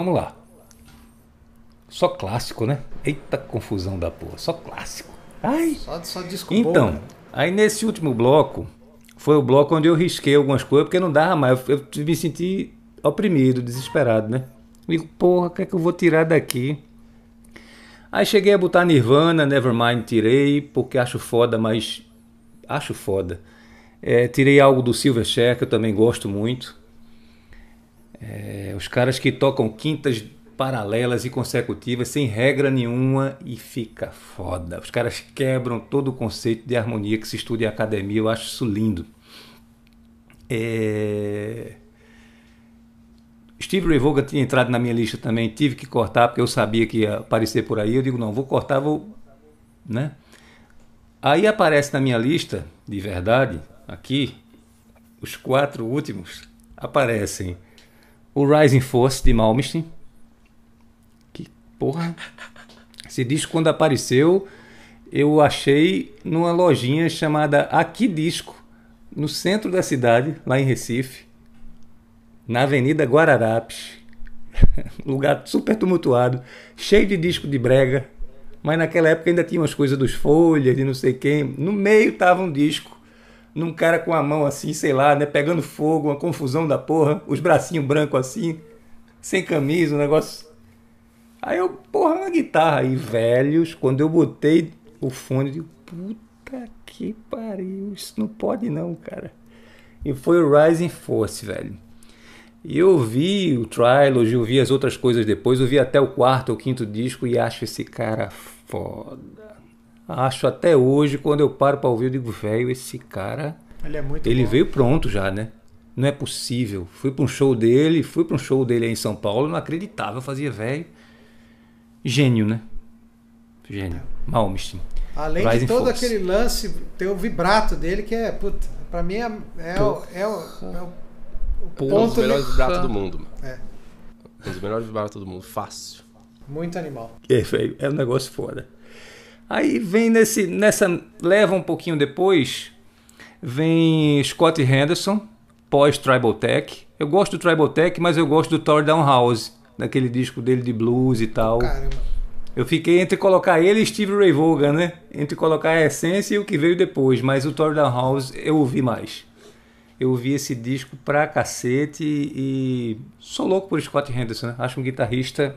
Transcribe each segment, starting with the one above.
Vamos lá. Só clássico, né? Eita confusão da porra. Só clássico. Ai. Só, só disco Então, bom, né? aí nesse último bloco, foi o bloco onde eu risquei algumas coisas, porque não dava mais. Eu, eu me senti oprimido, desesperado, né? Digo, porra, o que é que eu vou tirar daqui? Aí cheguei a botar Nirvana, Nevermind tirei, porque acho foda, mas. Acho foda. É, tirei algo do Silverchair, que eu também gosto muito. É, os caras que tocam quintas paralelas e consecutivas sem regra nenhuma e fica foda. Os caras quebram todo o conceito de harmonia que se estuda em academia, eu acho isso lindo. É... Steve Ray Vaughan tinha entrado na minha lista também, tive que cortar porque eu sabia que ia aparecer por aí. Eu digo, não, vou cortar, vou. Né? Aí aparece na minha lista, de verdade, aqui, os quatro últimos aparecem o Rising Force de Malmsteen. Que porra. Esse disco, quando apareceu, eu achei numa lojinha chamada Aqui Disco, no centro da cidade, lá em Recife, na Avenida Guararapes. Lugar super tumultuado, cheio de disco de brega. Mas naquela época ainda tinha umas coisas dos folhas, de não sei quem. No meio tava um disco num cara com a mão assim, sei lá, né, pegando fogo, uma confusão da porra, os bracinhos brancos assim, sem camisa, um negócio. Aí eu, porra, uma guitarra aí, velhos, quando eu botei o fone, eu digo, puta que pariu, isso não pode não, cara. E foi o Rising Force, velho. E eu vi o Trilogy, eu vi as outras coisas depois, eu vi até o quarto ou quinto disco e acho esse cara foda. Acho até hoje, quando eu paro para ouvir, eu digo, velho, esse cara. Ele é muito Ele bom. veio pronto já, né? Não é possível. Fui para um show dele, fui para um show dele aí em São Paulo, não acreditava, eu fazia velho. Gênio, né? Gênio. Malmsteen. Além Rising de todo Force. aquele lance, tem o vibrato dele que é, puta, pra mim é, é, o, é, o, é o- o Pô, Um dos ponto melhores vibratos do mundo. mano. É, Um dos melhores vibratos do mundo. Fácil. muito animal. É, velho, é um negócio foda. Aí vem nesse, nessa leva um pouquinho depois, vem Scott Henderson, pós Tribal Tech. Eu gosto do Tribal Tech, mas eu gosto do Thor Down House, daquele disco dele de blues e tal. Caramba. Eu fiquei entre colocar ele e Steve Ray Vaughan, né? Entre colocar a essência e o que veio depois, mas o Thor Down House eu ouvi mais. Eu ouvi esse disco pra cacete e sou louco por Scott Henderson, né? acho um guitarrista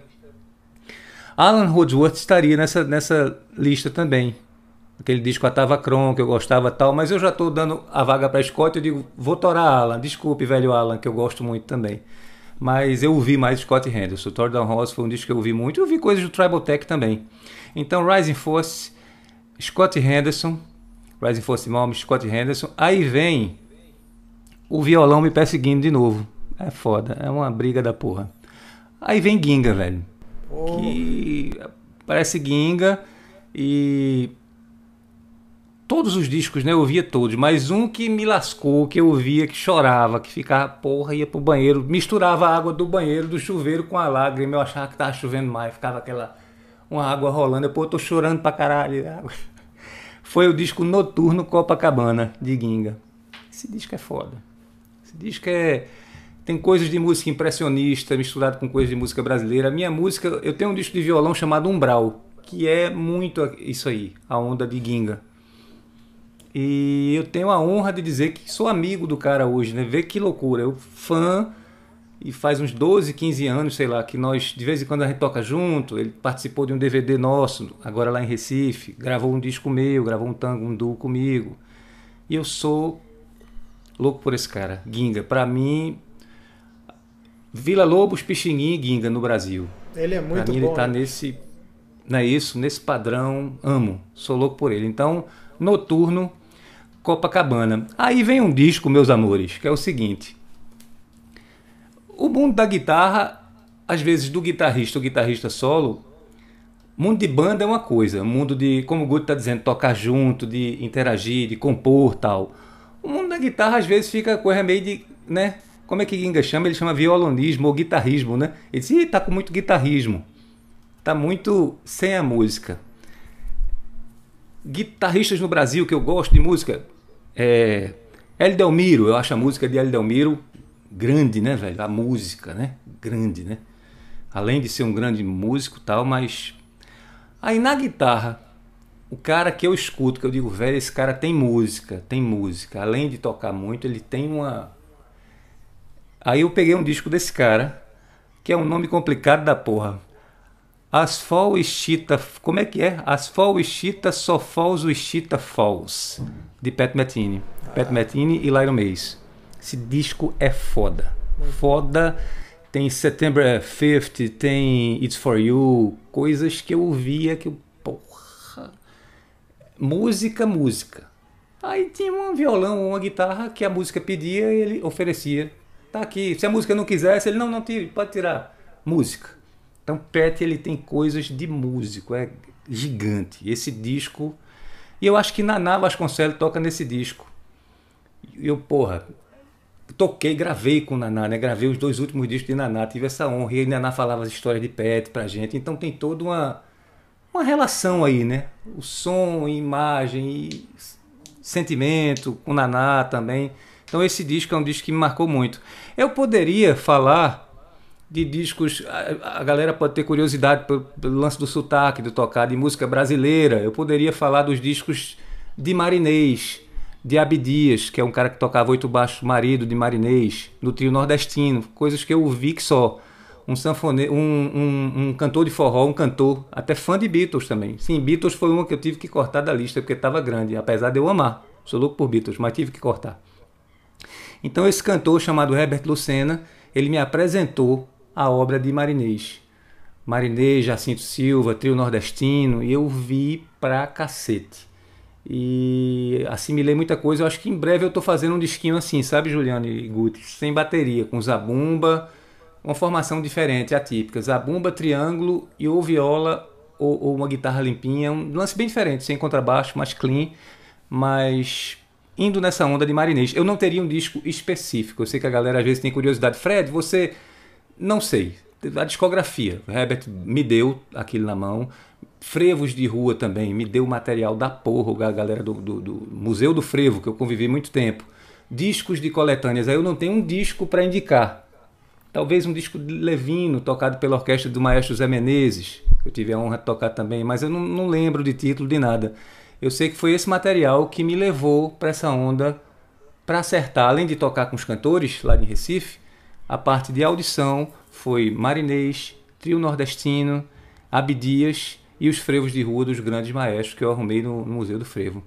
Alan Holdsworth estaria nessa, nessa lista também. Aquele disco Atava Cron, que eu gostava tal, mas eu já estou dando a vaga para Scott, eu digo, vou torar Alan, desculpe, velho Alan, que eu gosto muito também. Mas eu ouvi mais Scott Henderson. Thor Down House foi um disco que eu ouvi muito. Eu ouvi coisas do Tribal Tech também. Então, Rising Force, Scott Henderson, Rising Force Malm, Scott Henderson. Aí vem o violão me perseguindo de novo. É foda, é uma briga da porra. Aí vem Ginga, velho Pô, que parece Ginga e todos os discos, né? Eu ouvia todos, mas um que me lascou, que eu ouvia, que chorava, que ficava, porra, ia pro banheiro, misturava a água do banheiro, do chuveiro com a lágrima, eu achava que tava chovendo mais, ficava aquela uma água rolando, eu, pô, eu tô chorando pra caralho. Foi o disco Noturno Copacabana, de Ginga. Esse disco é foda. Esse disco é. Tem coisas de música impressionista misturado com coisas de música brasileira. A minha música, eu tenho um disco de violão chamado Umbral, que é muito isso aí, a onda de Ginga. E eu tenho a honra de dizer que sou amigo do cara hoje, né? Vê que loucura. Eu fã e faz uns 12, 15 anos, sei lá, que nós de vez em quando a gente toca junto. Ele participou de um DVD nosso, agora lá em Recife, gravou um disco meu, gravou um tango, um duo comigo. E eu sou louco por esse cara, Ginga. Pra mim, Vila Lobos, Pixinguinha e Ginga no Brasil. ele é muito pra mim bom. ele tá né? nesse, não é isso, nesse padrão, amo, sou louco por ele. Então, Noturno, Copacabana. Aí vem um disco, meus amores, que é o seguinte. O mundo da guitarra, às vezes do guitarrista, o guitarrista solo, mundo de banda é uma coisa, mundo de, como o Guto tá dizendo, tocar junto, de interagir, de compor, tal. O mundo da guitarra às vezes fica coisa meio de, né? Como é que Ginga chama? Ele chama violonismo ou guitarrismo, né? Ele diz, Ih, tá com muito guitarrismo. Tá muito sem a música. Guitarristas no Brasil que eu gosto de música é El Delmiro, eu acho a música de El Delmiro grande, né, velho? A música, né? Grande, né? além de ser um grande músico tal, mas aí na guitarra, o cara que eu escuto, que eu digo, velho, esse cara tem música, tem música, além de tocar muito, ele tem uma Aí eu peguei um disco desse cara, que é um nome complicado da porra. Asfal Ishita, como é que é? Asfal Ishita Sofals Ishita Falls, de Pat Metheny. Ah. Pat Metheny e Lyron Mays. Esse disco é foda. Foda. Tem September 5 tem It's For You, coisas que eu ouvia que eu, porra. Música, música. Aí tinha um violão, uma guitarra que a música pedia e ele oferecia. Tá aqui. Se a música não quisesse, ele não, não tire, pode tirar. Música. Então Pet ele tem coisas de músico, é gigante. Esse disco. E eu acho que Naná Vasconcelos toca nesse disco. Eu, porra, toquei, gravei com Naná, né? Gravei os dois últimos discos de Naná, tive essa honra. E Naná falava as histórias de Pet pra gente. Então tem toda uma, uma relação aí, né? O som, imagem e sentimento com Naná também. Então esse disco é um disco que me marcou muito. Eu poderia falar de discos. A, a galera pode ter curiosidade pelo, pelo, lance do sotaque, do tocar de música brasileira. Eu poderia falar dos discos de Marinês, de Abdias, que é um cara que tocava oito baixos marido de Marinês, no trio nordestino, coisas que eu vi que só. Um sanfoneiro, um, um, um, cantor de forró, um cantor, até fã de Beatles também. Sim, Beatles foi uma que eu tive que cortar da lista porque estava grande, apesar de eu amar. Sou louco por Beatles, mas tive que cortar. Então esse cantor chamado Herbert Lucena, ele me apresentou a obra de Marinês. Marinês, Jacinto Silva, Trio Nordestino, e eu vi pra cacete. E assimilei muita coisa. Eu acho que em breve eu tô fazendo um disquinho assim, sabe, Juliano e Guti? Sem bateria, com zabumba, uma formação diferente, atípica. Zabumba, triângulo e ou viola ou, ou uma guitarra limpinha. Um lance bem diferente, sem contrabaixo, mais clean, mas indo nessa onda de Marinês. Eu não teria um disco específico. Eu sei que a galera às vezes tem curiosidade. Fred, você não sei. A discografia. Herbert me deu aquilo na mão. Frevos de rua também. Me deu material da porra, a galera do, do, do Museu do Frevo, que eu convivi muito tempo. Discos de coletâneas. Aí eu não tenho um disco para indicar. Talvez um disco de Levino, tocado pela orquestra do maestro Zé Menezes. Eu tive a honra de tocar também, mas eu não, não lembro de título de nada. Eu sei que foi esse material que me levou para essa onda para acertar, além de tocar com os cantores lá de Recife, a parte de audição foi Marinês, Trio Nordestino, Abdias e os frevos de rua dos grandes maestros que eu arrumei no, no Museu do Frevo.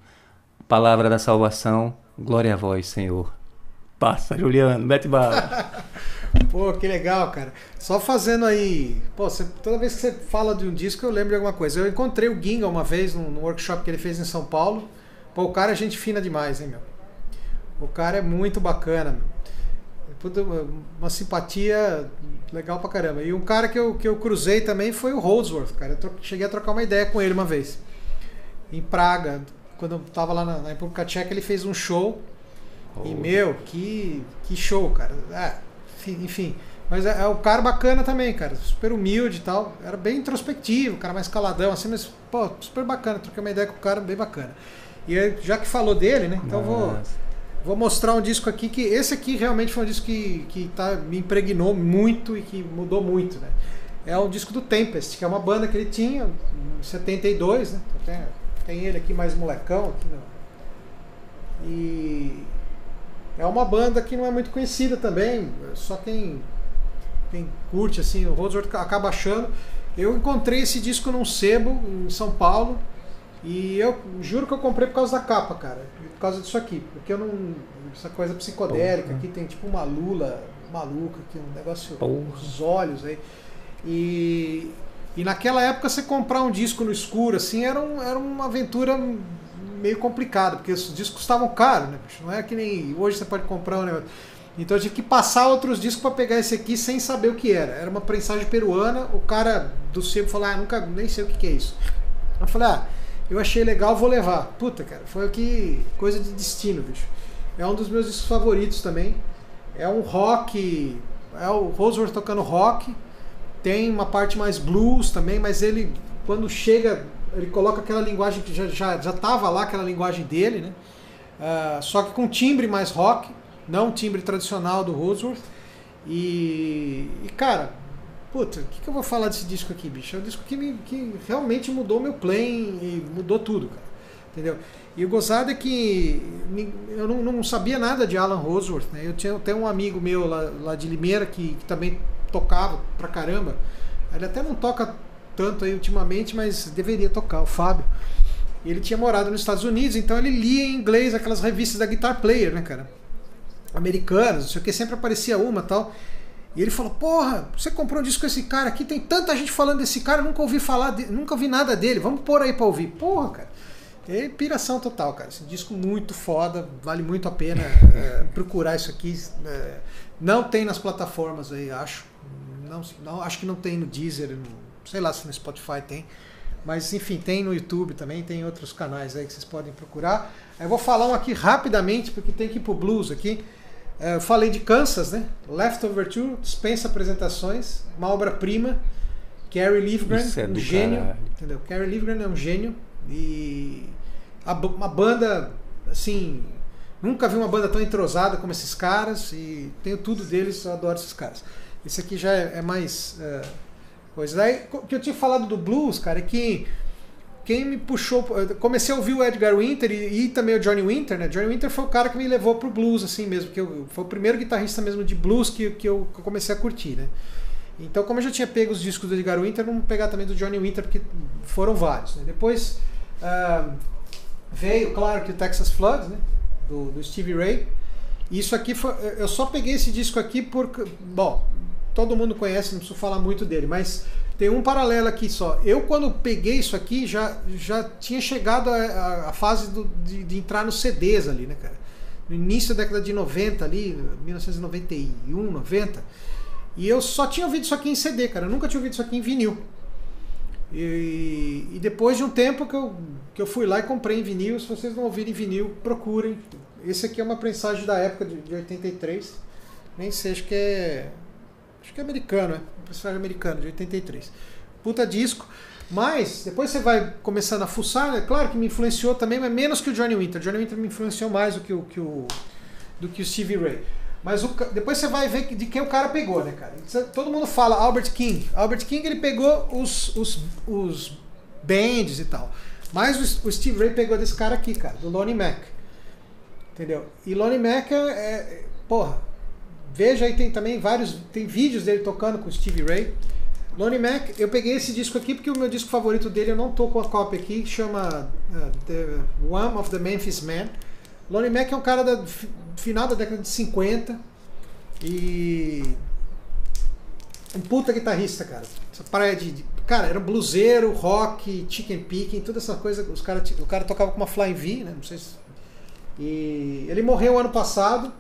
Palavra da salvação, glória a vós, Senhor. Passa, Juliano, mete bala. Pô, que legal, cara. Só fazendo aí. Pô, você, toda vez que você fala de um disco, eu lembro de alguma coisa. Eu encontrei o Ginga uma vez num, workshop que ele fez em São Paulo. Pô, o cara é gente fina demais, hein, meu? O cara é muito bacana, meu uma simpatia legal pra caramba. E um cara que eu, que eu cruzei também foi o Holdsworth, cara. Eu cheguei a trocar uma ideia com ele uma vez. Em Praga. Quando eu tava lá na, na República Tcheca, ele fez um show. Oh. E, meu, que, que show, cara. É, enfim. Mas é, é um cara bacana também, cara. Super humilde e tal. Era bem introspectivo, cara mais caladão, assim, mas, pô, super bacana. Troquei uma ideia com o cara, bem bacana. E já que falou dele, né? Então Nossa. vou Vou mostrar um disco aqui que esse aqui realmente foi um disco que, que tá, me impregnou muito e que mudou muito, né? É o disco do Tempest, que é uma banda que ele tinha em 72, né? Tem, tem ele aqui mais molecão aqui, né? E é uma banda que não é muito conhecida também, só quem, quem curte assim, o Roosevelt acaba achando. Eu encontrei esse disco num sebo em São Paulo e eu juro que eu comprei por causa da capa, cara. Por causa disso aqui. Porque eu não. Essa coisa psicodélica aqui tem tipo uma lula maluca aqui, um negócio. Os olhos aí. E. E naquela época você comprar um disco no escuro, assim, era, um, era uma aventura meio complicada, porque os discos custavam caro, né? Não é que nem hoje você pode comprar um negócio. Então eu tive que passar outros discos para pegar esse aqui sem saber o que era. Era uma prensagem peruana, o cara do sebo falou, ah, nunca nem sei o que, que é isso. Eu falei, ah, eu achei legal, vou levar. Puta, cara, foi que. coisa de destino, bicho. É um dos meus discos favoritos também. É um rock. É o Roseworth tocando rock. Tem uma parte mais blues também, mas ele, quando chega, ele coloca aquela linguagem que já, já, já tava lá, aquela linguagem dele, né? Uh, só que com timbre mais rock, não timbre tradicional do Roseworth. E, e, cara, Puta, o que, que eu vou falar desse disco aqui, bicho? É um disco que, me, que realmente mudou meu playing e mudou tudo, cara. Entendeu? E o gozado é que eu não, não, sabia nada de Alan Roseworth, né? Eu tinha até um amigo meu lá, lá de Limeira que, que, também tocava pra caramba. Ele até não toca tanto aí ultimamente, mas deveria tocar, o Fábio. Ele tinha morado nos Estados Unidos, então ele lia em inglês aquelas revistas da Guitar Player, né, cara? Americanas, não sei o que, sempre aparecia uma tal. E ele falou: Porra, você comprou um disco com esse cara aqui, tem tanta gente falando desse cara, nunca ouvi falar, de, nunca ouvi nada dele, vamos pôr aí pra ouvir. Porra, cara. É piração total, cara. Esse disco muito foda, vale muito a pena é, procurar isso aqui. É, não tem nas plataformas aí, acho. Não, não, acho que não tem no Deezer, no, sei lá se no Spotify tem. Mas enfim, tem no YouTube também, tem outros canais aí que vocês podem procurar. Eu vou falar um aqui rapidamente, porque tem que ir pro blues aqui. É, eu falei de Kansas, né? Leftover Tour, dispensa apresentações, uma obra-prima. Gary Livgren, é um gênio. Caralho. Entendeu? Gary Livgren é um gênio. E uma banda, assim, nunca vi uma banda tão entrosada como esses caras e tenho tudo deles, eu adoro esses caras. Esse aqui já é, é mais é, coisa. Daí, o que eu tinha falado do blues, cara, é que quem me puxou, comecei a ouvir o Edgar Winter e, e, também o Johnny Winter, né? Johnny Winter foi o cara que me levou pro blues, assim mesmo, que eu, foi o primeiro guitarrista mesmo de blues que, que, eu, comecei a curtir, né? Então, como eu já tinha pego os discos do Edgar Winter, vou pegar também do Johnny Winter, porque foram vários. Né? Depois, uh, Veio, claro, que o Texas Flood, né? Do, do Stevie Ray. Isso aqui foi. Eu só peguei esse disco aqui porque. Bom, todo mundo conhece, não preciso falar muito dele, mas tem um paralelo aqui só. Eu, quando peguei isso aqui, já, já tinha chegado a, a, fase do, de, de, entrar nos CDs ali, né, cara? No início da década de 90, ali, 1991, 90. E eu só tinha ouvido isso aqui em CD, cara. Eu nunca tinha ouvido isso aqui em vinil. E, e, depois de um tempo que eu, que eu fui lá e comprei em vinil, se vocês não ouvirem vinil, procurem. Esse aqui é uma prensagem da época de, de 83. Nem sei, acho que é. Acho que é americano, é? Uma prensagem americana, de 83. Puta disco. Mas, depois você vai começando a fuçar, é claro que me influenciou também, mas menos que o Johnny Winter. Johnny Winter me influenciou mais do que o, que o, do que o Stevie Ray. Mas o, depois você vai ver de quem o cara pegou, né, cara? Todo mundo fala Albert King. Albert King ele pegou os, os, os bands e tal. Mas o, o Steve Ray pegou desse cara aqui, cara, do Lonnie Mac. Entendeu? E Lonnie Mac é, é. Porra. Veja aí, tem também vários. Tem vídeos dele tocando com Steve Ray. Lonnie Mac, eu peguei esse disco aqui porque o meu disco favorito dele, eu não tô com a cópia aqui, chama uh, The One of the Memphis Men. Lonnie Mac é um cara da final da década de 50 e um puta guitarrista, cara. Essa praia de, cara, era bluseiro, rock, chicken picking, toda essa coisa, os cara, o cara tocava com uma Flying V, né? Não sei se e ele morreu ano passado,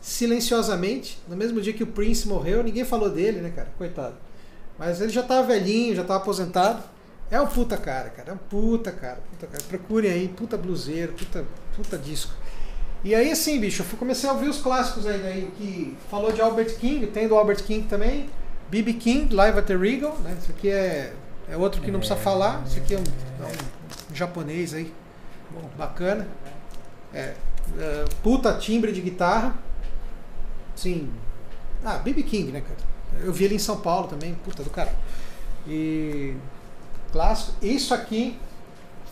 silenciosamente, no mesmo dia que o Prince morreu, ninguém falou dele, né, cara? Coitado. Mas ele já tava velhinho, já tava aposentado. É um puta cara, cara. É um puta cara. Puta cara. Procurem aí, puta bluseiro, puta, puta disco. E aí, assim, bicho, eu comecei a ouvir os clássicos aí, aí que falou de Albert King, tem do Albert King também. B.B. King, Live at the Regal, né? Isso aqui é, é outro que não precisa falar. Isso aqui é um, é um japonês aí, Bom, bacana. É, é, puta timbre de guitarra. Sim. Ah, B.B. King, né, cara? Eu vi ele em São Paulo também, puta do cara. E clássico. Isso aqui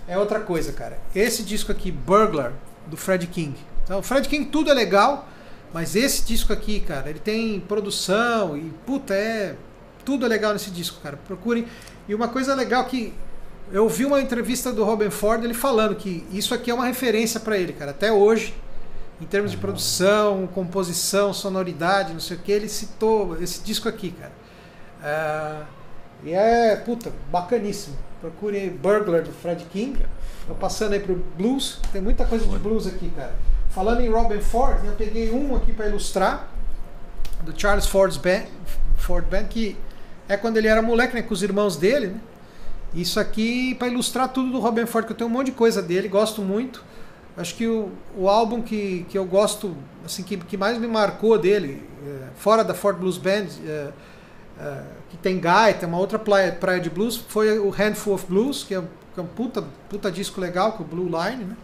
é outra coisa, cara. Esse disco aqui, Burglar, do Fred King. Então, o Fred King tudo é legal, mas esse disco aqui, cara, ele tem produção e puta, é tudo é legal nesse disco, cara. Procurem. E uma coisa legal que eu vi uma entrevista do Robin Ford ele falando que isso aqui é uma referência para ele, cara. Até hoje, em termos de produção, composição, sonoridade, não sei o que, ele citou esse disco aqui, cara. Uh, e é, puta, bacaníssimo. Procure Burglar do Fred King. Tô passando aí pro blues. Tem muita coisa de blues aqui, cara. Falando em Robin Ford, eu peguei um aqui para ilustrar do Charles Ford's Band, Ford Band, que é quando ele era moleque, né, com os irmãos dele, né? Isso aqui para ilustrar tudo do Robin Ford, que eu tenho um monte de coisa dele, gosto muito. Acho que o, o álbum que, que eu gosto, assim, que, que mais me marcou dele, é, fora da Ford Blues Band, é, é, que tem gaita, uma outra praia, praia de blues, foi o Handful of Blues, que é, que é um puta, puta disco legal, com o Blue Line, né?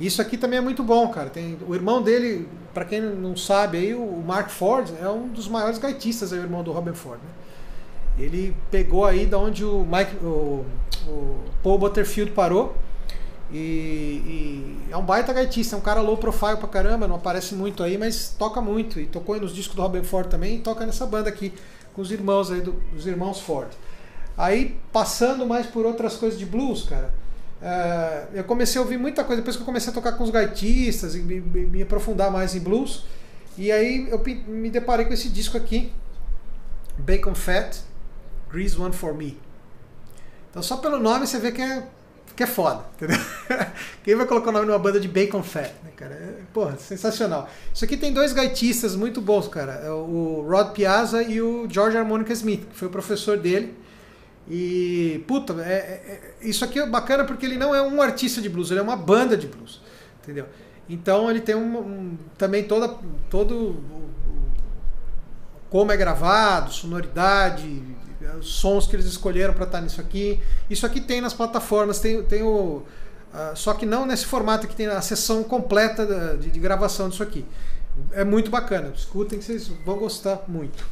Isso aqui também é muito bom, cara. Tem, o irmão dele, para quem não sabe aí, o Mark Ford é um dos maiores gaitistas aí, o irmão do Robin Ford, né? Ele pegou aí da onde o Mike, o, o Paul Butterfield parou. E, e, é um baita gaitista, é um cara low profile pra caramba, não aparece muito aí, mas toca muito. E tocou nos discos do Robin Ford também e toca nessa banda aqui, com os irmãos aí, do, os irmãos Ford. Aí, passando mais por outras coisas de blues, cara, uh, eu comecei a ouvir muita coisa, depois que eu comecei a tocar com os gaitistas e me, me aprofundar mais em blues. E aí eu me deparei com esse disco aqui, Bacon Fat, Grease One For Me. Então só pelo nome você vê que é, que é foda, entendeu? Quem vai colocar o nome numa banda de Bacon Fat, né, cara? É, porra, sensacional. Isso aqui tem dois gaitistas muito bons, cara. É o Rod Piazza e o George Harmonica Smith, que foi o professor dele. E, puta, é, é, é, isso aqui é bacana porque ele não é um artista de blues, ele é uma banda de blues, entendeu? Então ele tem um, um também toda, todo como é gravado, sonoridade, os sons que eles escolheram para estar nisso aqui. Isso aqui tem nas plataformas, tem, tem o. Uh, só que não nesse formato que tem a sessão completa de, de, gravação disso aqui. É muito bacana, escutem que vocês vão gostar muito.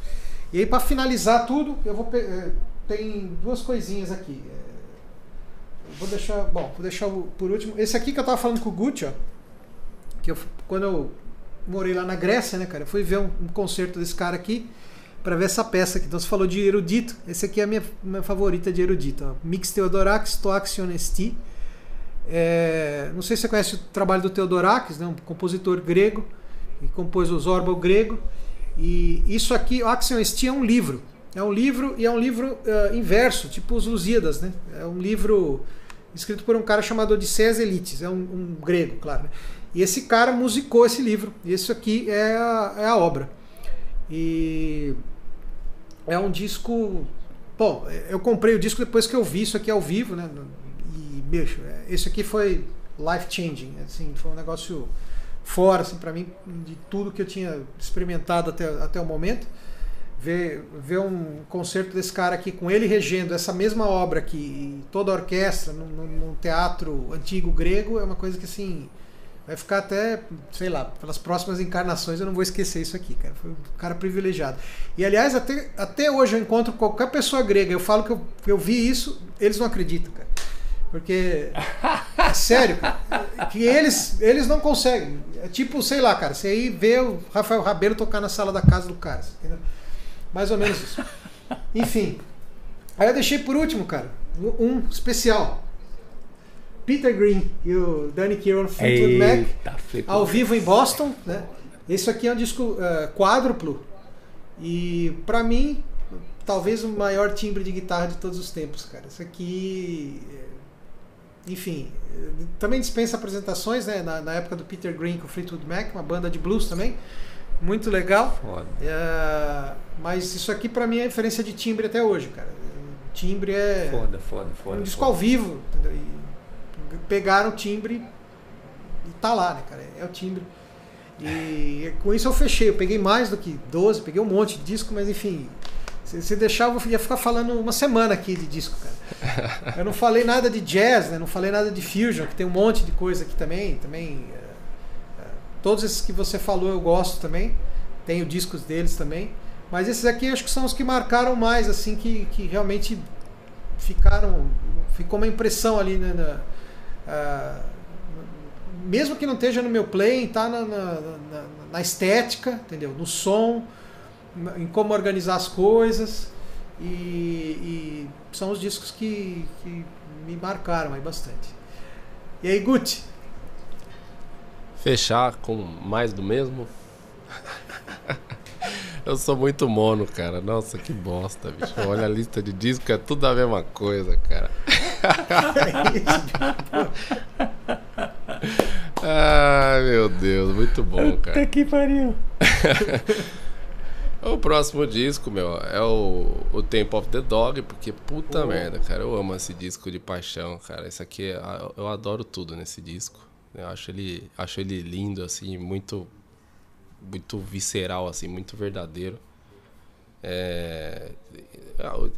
E aí, para finalizar tudo, eu vou. Eh, tem duas coisinhas aqui. Eh, vou deixar. Bom, vou deixar por último. Esse aqui que eu estava falando com o Gucci, ó que eu, quando eu morei lá na Grécia, né, cara, eu fui ver um, um concerto desse cara aqui para ver essa peça aqui. Então você falou de erudito, esse aqui é a minha, minha favorita de erudito. Ó. Mix Theodorakis Toax Honesti. É, não sei se você conhece o trabalho do Theodorakis, né, um compositor grego, que compôs os Orbal grego. E isso aqui, o Axion Esti é um livro. É um livro e é um livro uh, inverso, tipo os Lusíadas, né? É um livro escrito por um cara chamado Odisseas Elites, é um, um grego, claro. Né? E esse cara musicou esse livro. E isso aqui é a, é a obra. E é um disco. Bom, eu comprei o disco depois que eu vi isso aqui ao vivo, né? E, bicho, esse aqui foi life changing. Assim, foi um negócio fora, assim, para mim, de tudo que eu tinha experimentado até, até o momento. Ver, ver um concerto desse cara aqui com ele regendo essa mesma obra aqui, toda a orquestra, num, num teatro antigo grego, é uma coisa que assim Vai ficar até, sei lá, pelas próximas encarnações eu não vou esquecer isso aqui, cara. Foi um cara privilegiado. E aliás, até, até hoje eu encontro qualquer pessoa grega, eu falo que eu, eu vi isso, eles não acreditam, cara. Porque. É sério, cara. Que eles, eles não conseguem. É tipo, sei lá, cara. Você aí vê o Rafael Rabelo tocar na sala da casa do cara. Entendeu? Mais ou menos isso. Enfim. Aí eu deixei por último, cara. Um especial. Peter Green e o Danny Kieran Fleetwood Mac ao vivo em Boston, né? Esse aqui é um disco uh, quádruplo e para mim talvez o maior timbre de guitarra de todos os tempos, cara. Isso aqui, eh, enfim, também dispensa apresentações, né? Na, na, época do Peter Green com o Fleetwood Mac, uma banda de blues também, muito legal. Uh, mas isso aqui para mim é referência de timbre até hoje, cara. O timbre é foda, foda, foda. Um disco foda. ao vivo, entendeu? Pegaram o timbre e tá lá, né, cara? É o timbre. E com isso eu fechei. Eu peguei mais do que 12, peguei um monte de disco, mas enfim. Se, se deixar, eu ia ficar falando uma semana aqui de disco, cara. Eu não falei nada de jazz, né? Não falei nada de fusion, que tem um monte de coisa aqui também. Também. É, é, todos esses que você falou eu gosto também. Tenho discos deles também. Mas esses aqui acho que são os que marcaram mais, assim, que, que realmente ficaram. Ficou uma impressão ali, né? Na, ah, mesmo que não esteja no meu play, tá na, na, na, na, estética, entendeu? No som, em como organizar as coisas. E, e são os discos que, que, me marcaram aí bastante. E aí, Guti? Fechar com mais do mesmo? Eu sou muito mono, cara. Nossa, que bosta, bicho. Olha a lista de discos, é tudo a mesma coisa, cara. Ai, meu Deus, muito bom, cara. Puta que pariu. o próximo disco, meu, é o, o Temple of the Dog, porque puta oh. merda, cara. Eu amo esse disco de paixão, cara. Esse aqui, eu adoro tudo nesse disco. Eu acho ele, acho ele lindo, assim, muito, muito visceral, assim, muito verdadeiro. É,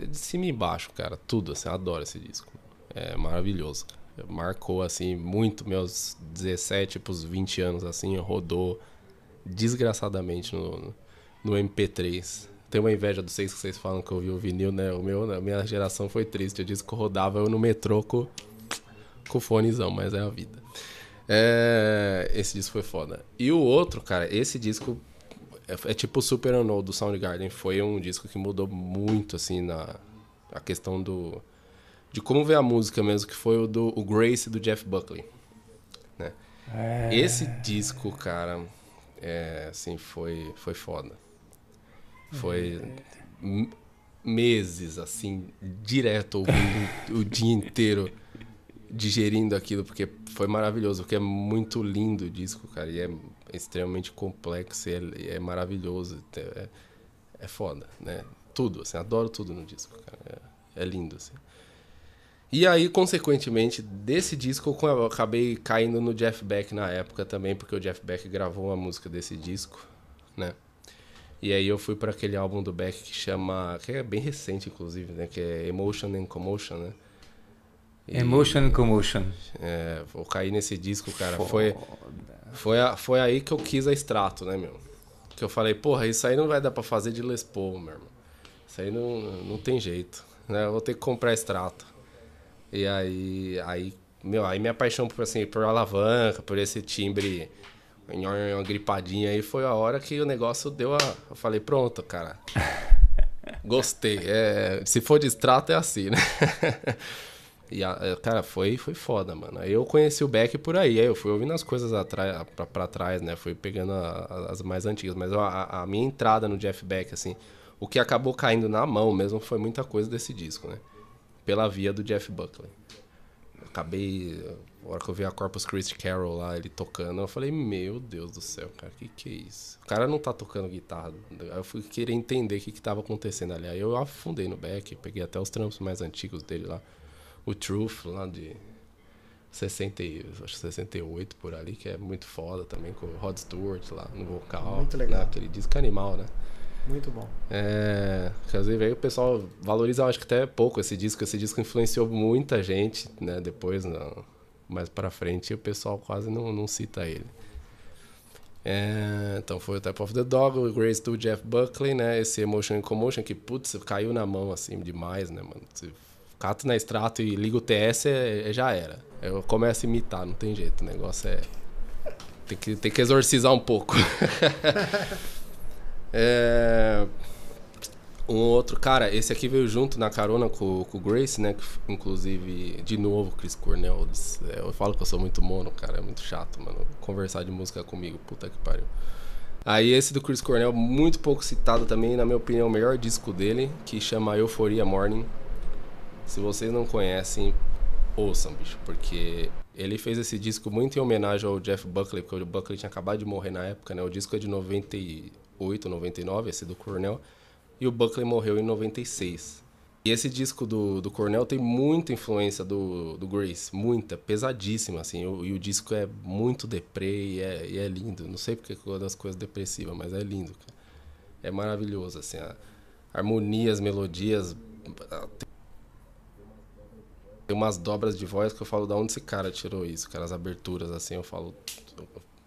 de cima e embaixo, cara, tudo, assim, eu adoro esse disco. É maravilhoso. Marcou, assim, muito meus 17 pros 20 anos, assim, rodou desgraçadamente no, no MP3. tenho uma inveja dos seis que vocês falam que eu vi o vinil, né? O meu, a minha geração foi triste. Eu disse que rodava eu no metrô com, com fonezão, mas é a vida. É, esse disco foi foda. E o outro, cara, esse disco é, é tipo o Super Unknown do Soundgarden. Foi um disco que mudou muito, assim, na a questão do de como ver a música mesmo, que foi o do o Grace do Jeff Buckley. Né? É... Esse disco, cara, é, assim, foi, foi foda. Foi meses, assim, direto ouvindo o dia inteiro, digerindo aquilo, porque foi maravilhoso, porque é muito lindo o disco, cara, e é extremamente complexo, e é, é maravilhoso, é, é foda, né? Tudo, assim, adoro tudo no disco, cara, é, é lindo, assim. E aí, consequentemente, desse disco eu acabei caindo no Jeff Beck na época também, porque o Jeff Beck gravou uma música desse disco, né? E aí eu fui para aquele álbum do Beck que chama, que é bem recente inclusive, né, que é Emotion and Commotion, né? E, Emotion and Commotion. É, vou cair nesse disco, cara. Foi foi, a, foi aí que eu quis a extrato, né, meu? Que eu falei, porra, isso aí não vai dar para fazer de Les Paul, meu irmão. Isso aí não, não tem jeito, né? Eu vou ter que comprar extrato. E aí, aí, meu, aí minha paixão por, assim, por alavanca, por esse timbre, uma gripadinha aí, foi a hora que o negócio deu a... Eu falei, pronto, cara. Gostei. É, se for de extrato é assim, né? E, a, é, cara, foi, foi foda, mano. Aí eu conheci o Beck por aí. Aí eu fui ouvindo as coisas atrás, pra, pra trás, né? Fui pegando a, a, as mais antigas. Mas a, a, minha entrada no Jeff Beck, assim, o que acabou caindo na mão mesmo foi muita coisa desse disco, né? Pela via do Jeff Buckley. Acabei, a hora que eu vi a Corpus Christi Carol lá, ele tocando, eu falei, meu Deus do céu, cara, que que é isso? O cara não tá tocando guitarra. Aí eu fui querer entender o que que tava acontecendo ali. Aí eu afundei no back, peguei até os trampos mais antigos dele lá. O Truth, lá de 60, acho 68 por ali, que é muito foda também, com o Rod Stewart lá no vocal. Muito legal. Né? Aquele disco animal, né? Muito bom. É, inclusive aí o pessoal valoriza, acho que até pouco esse disco. Esse disco influenciou muita gente, né? Depois, não, mais para frente, o pessoal quase não, não cita ele. É, então foi o Type of the Dog, o Grace do Jeff Buckley, né? Esse Emotion and Commotion que, putz, caiu na mão assim demais, né, mano? Se cato na extrato e liga o TS, é, é, já era. Eu começo a imitar, não tem jeito. O negócio é. Tem que, tem que exorcizar um pouco. É... Um outro, cara, esse aqui veio junto na carona com, com o Grace, né? Que, inclusive, de novo, Chris Cornell. É, eu falo que eu sou muito mono, cara, é muito chato, mano. Conversar de música comigo, puta que pariu. Aí esse do Chris Cornell, muito pouco citado também, na minha opinião, o melhor disco dele, que chama Euphoria Morning. Se vocês não conhecem, ouçam, bicho, porque ele fez esse disco muito em homenagem ao Jeff Buckley, porque o Buckley tinha acabado de morrer na época, né? O disco é de 90 98, 99, esse do Cornell, e o Buckley morreu em 96. E esse disco do, do Cornell tem muita influência do, do Grace, muita, pesadíssima, assim, o, e o disco é muito deprê e é, e é lindo. Não sei porque é das coisas depressivas, mas é lindo. Cara. É maravilhoso, assim, a harmonias, melodias. Tem umas dobras de voz que eu falo, da onde esse cara tirou isso, cara, as aberturas, assim, eu falo,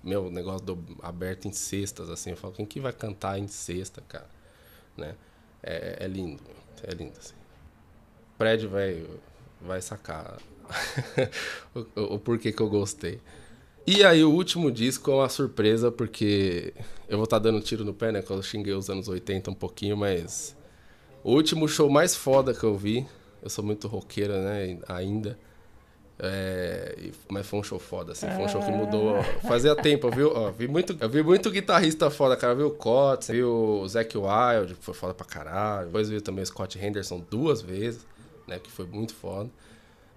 meu, negócio do, aberto em cestas, assim. Eu falo, quem que vai cantar em cesta, cara? Né? É, é lindo, é lindo, assim. O prédio vai, vai sacar o, o, o, porquê que eu gostei. E aí o último disco é uma surpresa, porque eu vou estar tá dando tiro no pé, né? Que eu xinguei os anos 80 um pouquinho, mas... O último show mais foda que eu vi, eu sou muito roqueira, né, ainda é, mas foi um show foda, assim, foi um show que mudou. Fazia tempo, viu? Ó, vi muito, eu vi muito guitarrista foda, cara. Viu o Cotts, viu o Zac Wild, que foi foda pra caralho. Depois vi também o Scott Henderson duas vezes, né? Que foi muito foda.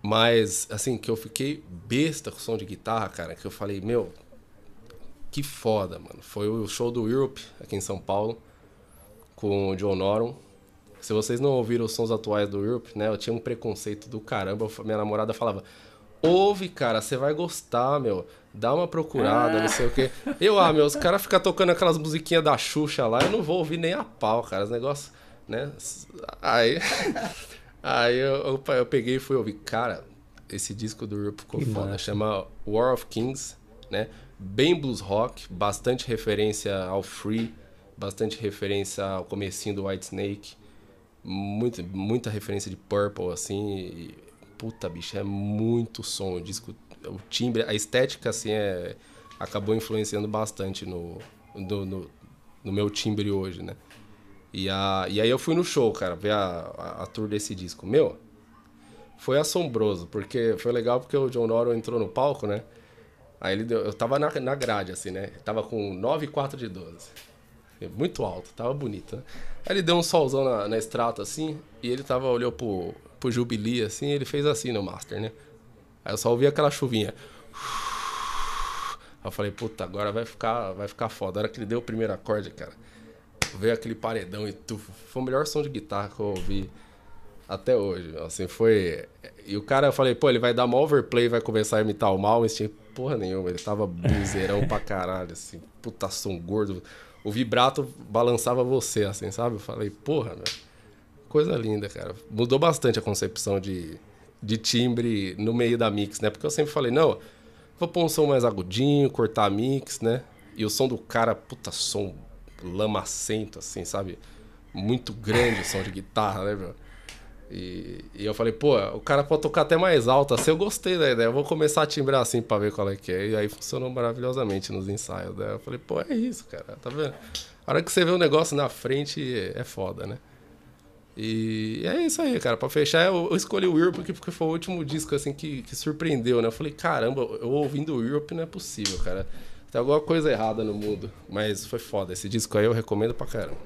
Mas, assim, que eu fiquei besta com o som de guitarra, cara, que eu falei, meu, que foda, mano. Foi o show do Europe, aqui em São Paulo, com o John Norum. Se vocês não ouviram os sons atuais do Europe, né? Eu tinha um preconceito do caramba. Minha namorada falava, Ouve, cara, você vai gostar, meu. Dá uma procurada, ah. não sei o quê. Eu, ah, meu, os caras ficam tocando aquelas musiquinhas da Xuxa lá, eu não vou ouvir nem a pau, cara. Os negócios, né? Aí. Aí eu, eu, eu, peguei e fui ouvir. Cara, esse disco do Europe ficou foda. Massa. Chama War of Kings, né? Bem blues rock, bastante referência ao Free bastante referência ao comecinho do White Snake, muita, muita referência de Purple, assim, e, puta, bicho, é muito som, o disco, o timbre, a estética, assim, é, acabou influenciando bastante no, no, no, no meu timbre hoje, né? E, a, e aí eu fui no show, cara, ver a, a, a tour desse disco. Meu, foi assombroso, porque foi legal porque o John Norton entrou no palco, né? Aí ele deu, eu tava na, na grade, assim, né? Tava com 9,4 de 12. Muito alto, tava bonito, né? Aí ele deu um solzão na, na extrato, assim, e ele tava, olhou pro, pro Jubilee, assim, ele fez assim no Master, né? Aí eu só ouvi aquela chuvinha. Aí eu falei, puta, agora vai ficar, vai ficar foda. A hora que ele deu o primeiro acorde, cara, veio aquele paredão e tufo. Foi o melhor som de guitarra que eu ouvi até hoje. Assim, foi. E o cara, eu falei, pô, ele vai dar uma overplay, vai começar a imitar o Malmsteen. Porra nenhuma, ele tava buzeirão pra caralho, assim, puta som gordo. O vibrato balançava você, assim, sabe? Eu falei, porra, meu. Coisa linda, cara. Mudou bastante a concepção de, de timbre no meio da mix, né? Porque eu sempre falei, não, vou pôr um som mais agudinho, cortar a mix, né? E o som do cara, puta som lamacento, assim, sabe? Muito grande o som de guitarra, né, meu? E, e, eu falei, pô, o cara pode tocar até mais alto, assim, eu gostei da ideia, eu vou começar a timbrar assim pra ver qual é que é. E aí funcionou maravilhosamente nos ensaios, né? Eu falei, pô, é isso, cara, tá vendo? A hora que você vê o negócio na frente, é foda, né? E é isso aí, cara. Pra fechar, eu, escolhi o Europe porque, porque foi o último disco, assim, que, que surpreendeu, né? Eu falei, caramba, eu ouvindo o Europe não é possível, cara. Tem alguma coisa errada no mundo. Mas foi foda. Esse disco aí eu recomendo pra caramba.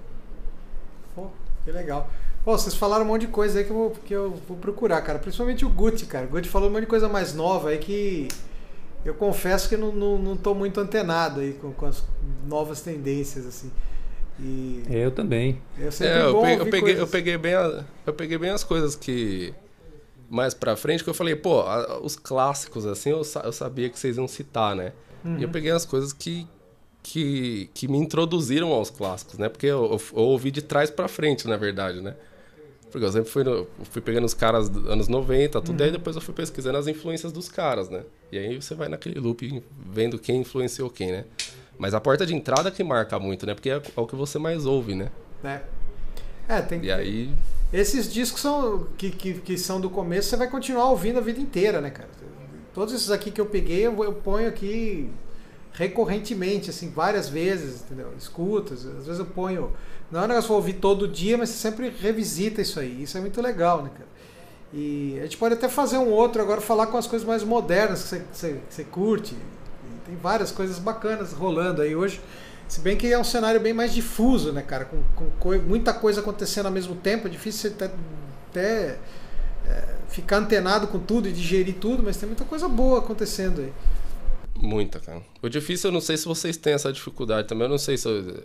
Pô, que legal. Pô, vocês falaram um monte de coisa aí que eu vou, que eu vou procurar, cara. Principalmente o Guti, cara. O Guti falou um monte de coisa mais nova aí que eu confesso que não, não, não tô muito antenado aí com, com as novas tendências, assim. E eu também. É, é eu, peguei, eu, peguei, eu, peguei, bem a, eu peguei bem as coisas que mais pra frente, que eu falei, pô, a, os clássicos, assim, eu, eu sabia que vocês iam citar, né? Uhum. E eu peguei as coisas que, que, que me introduziram aos clássicos, né? Porque eu, eu, eu ouvi de trás para frente, na verdade, né? Porque eu sempre fui, no, fui pegando os caras dos anos 90, tudo, uhum. aí depois eu fui pesquisando as influências dos caras, né? E aí você vai naquele loop vendo quem influenciou quem, né? Mas a porta de entrada que marca muito, né? Porque é, é o que você mais ouve, né? É. É, tem E aí. Esses discos são, que, que, que são do começo, você vai continuar ouvindo a vida inteira, né, cara? Todos esses aqui que eu peguei, eu, eu ponho aqui recorrentemente, assim, várias vezes, entendeu? Escuto, às vezes eu ponho. Não é um negócio que eu ouvir todo dia, mas você sempre revisita isso aí. Isso é muito legal, né, cara? E a gente pode até fazer um outro agora, falar com as coisas mais modernas que você, que você, que você curte. E tem várias coisas bacanas rolando aí hoje. Se bem que é um cenário bem mais difuso, né, cara? Com, com co muita coisa acontecendo ao mesmo tempo, é difícil você até, até é, ficar antenado com tudo e digerir tudo, mas tem muita coisa boa acontecendo aí. Muita, cara. O difícil, eu não sei se vocês têm essa dificuldade também. Eu não sei se, eu,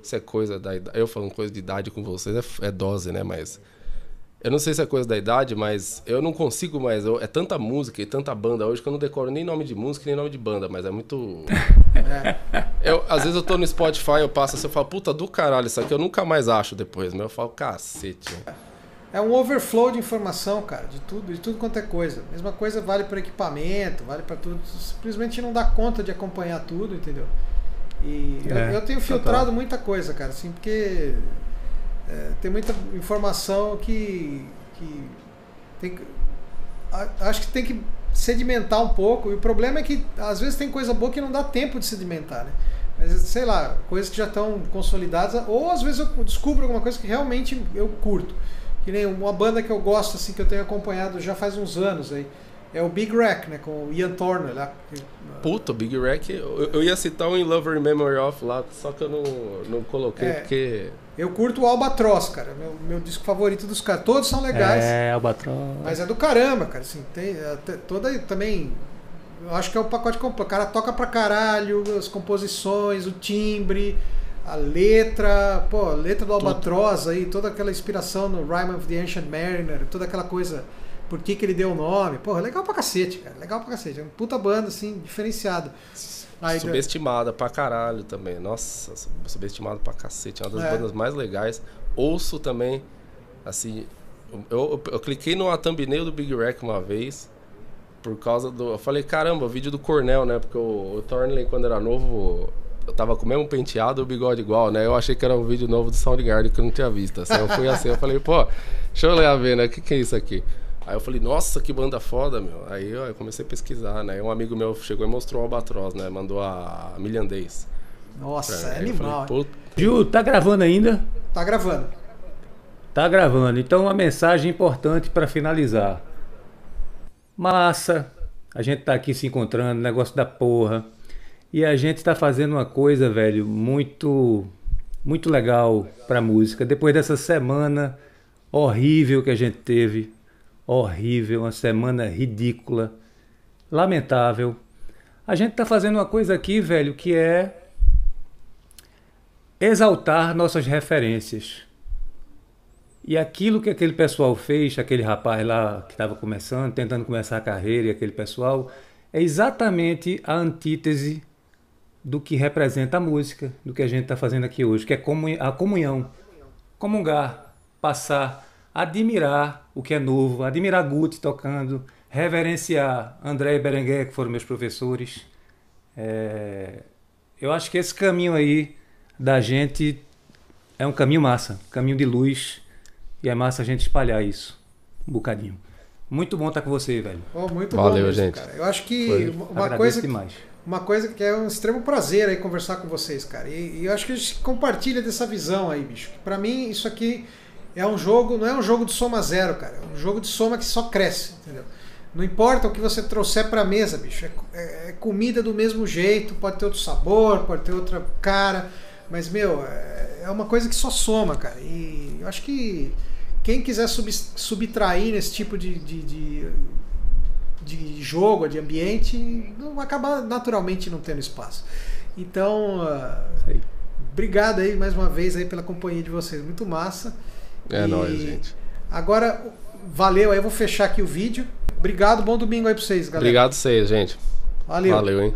se é coisa da idade. Eu falando coisa de idade com vocês é, é, dose, né? Mas. Eu não sei se é coisa da idade, mas eu não consigo mais. Eu, é tanta música e tanta banda hoje que eu não decoro nem nome de música nem nome de banda, mas é muito. É. Eu, às vezes eu tô no Spotify, eu passo assim, eu falo, puta do caralho, isso aqui eu nunca mais acho depois. Mas eu falo, cacete. É um overflow de informação, cara, de tudo, de tudo quanto é coisa. Mesma coisa vale para equipamento, vale para tudo. Simplesmente não dá conta de acompanhar tudo, entendeu? E é, eu, eu, tenho filtrado muita coisa, cara, assim, porque é, tem muita informação que, que tem, acho que tem que sedimentar um pouco. E o problema é que às vezes tem coisa boa que não dá tempo de sedimentar, né? Mas sei lá, coisas que já estão consolidadas, ou às vezes eu descubro alguma coisa que realmente eu curto. Que nem uma banda que eu gosto, assim, que eu tenho acompanhado já faz uns anos aí. É o Big Rack, né? Com o Ian Turner lá. Puta, o Big Rack. Eu, eu, ia citar o In Lover Memory of lá, só que eu não, não coloquei é, porque. Eu curto o Albatross, cara. Meu, meu disco favorito dos caras. Todos são legais. É, Albatross. Mas é do caramba, cara. Assim, tem toda também. Eu acho que é o pacote completo. O cara toca pra caralho, as composições, o timbre a letra, pô, a letra do Albatroz aí, toda aquela inspiração no Rhyme of the Ancient Mariner, toda aquela coisa, por que, que ele deu o nome, pô, legal pra cacete, cara, legal pra cacete, é uma puta banda, assim, diferenciada. Subestimada pra caralho também, nossa, subestimada pra cacete, é uma das é. bandas mais legais. Ouço também, assim, eu, eu, eu cliquei no thumbnail do Big Rack uma vez, por causa do. Eu falei, caramba, o vídeo do Cornell, né? Porque o, o Thornley, quando era novo, eu tava com o mesmo penteado e o bigode igual, né? Eu achei que era um vídeo novo do Soundgarden que eu não tinha visto. Assim, eu fui assim, eu falei, pô, deixa eu olhar ver, né? O que, que é isso aqui? Aí eu falei, nossa, que banda foda, meu. Aí eu comecei a pesquisar, né? Um amigo meu chegou e mostrou o Albatroz, né? Mandou a Milhandez. Nossa, é animal. Falei, Ju, tá gravando ainda? Tá gravando. Tá gravando. Então, uma mensagem importante para finalizar. Massa, a gente tá aqui se encontrando, negócio da porra. E a gente tá fazendo uma coisa, velho, muito muito legal pra música. Depois dessa semana horrível que a gente teve, horrível, uma semana ridícula, lamentável. A gente está fazendo uma coisa aqui, velho, que é exaltar nossas referências. E aquilo que aquele pessoal fez, aquele rapaz lá que estava começando, tentando começar a carreira, e aquele pessoal, é exatamente a antítese do que representa a música, do que a gente está fazendo aqui hoje, que é a comunhão. Comungar, passar admirar o que é novo, admirar Guti tocando, reverenciar André e Berenguer, que foram meus professores. É... Eu acho que esse caminho aí da gente é um caminho massa, caminho de luz, e é massa a gente espalhar isso um bocadinho. Muito bom estar com você, velho. Oh, muito Valeu, bom mesmo, gente. Cara. Eu acho que Foi. uma coisa demais. Uma coisa que é um extremo prazer aí conversar com vocês, cara. E, e eu acho que a gente compartilha dessa visão aí, bicho. Para mim isso aqui é um jogo, não é um jogo de soma zero, cara. É um jogo de soma que só cresce, entendeu? Não importa o que você trouxer para mesa, bicho. É, é, é, comida do mesmo jeito, pode ter outro sabor, pode ter outra cara, mas meu, é, é uma coisa que só soma, cara. E eu acho que quem quiser sub, subtrair nesse tipo de, de, de, de jogo, de ambiente, não acaba naturalmente não tendo espaço. Então, uh, obrigado aí mais uma vez aí pela companhia de vocês, muito massa. É e nóis, gente. Agora, valeu aí, eu vou fechar aqui o vídeo. Obrigado, bom domingo aí pra vocês, galera. Obrigado vocês, gente. Valeu. Valeu, hein.